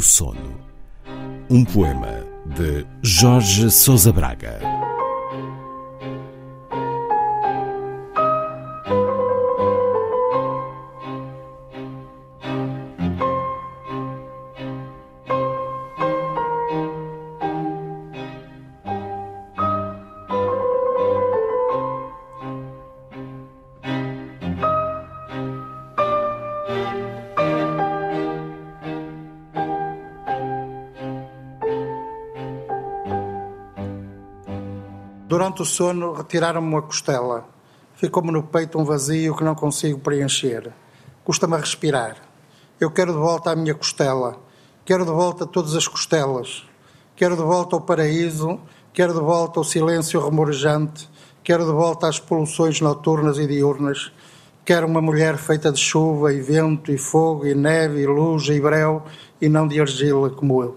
Sono. Um poema de Jorge Sousa Braga. Durante o sono, retiraram-me uma costela. Ficou-me no peito um vazio que não consigo preencher. Custa-me a respirar. Eu quero de volta a minha costela. Quero de volta todas as costelas. Quero de volta ao paraíso. Quero de volta ao silêncio remorejante. Quero de volta às poluições noturnas e diurnas. Quero uma mulher feita de chuva e vento e fogo e neve e luz e breu e não de argila como eu.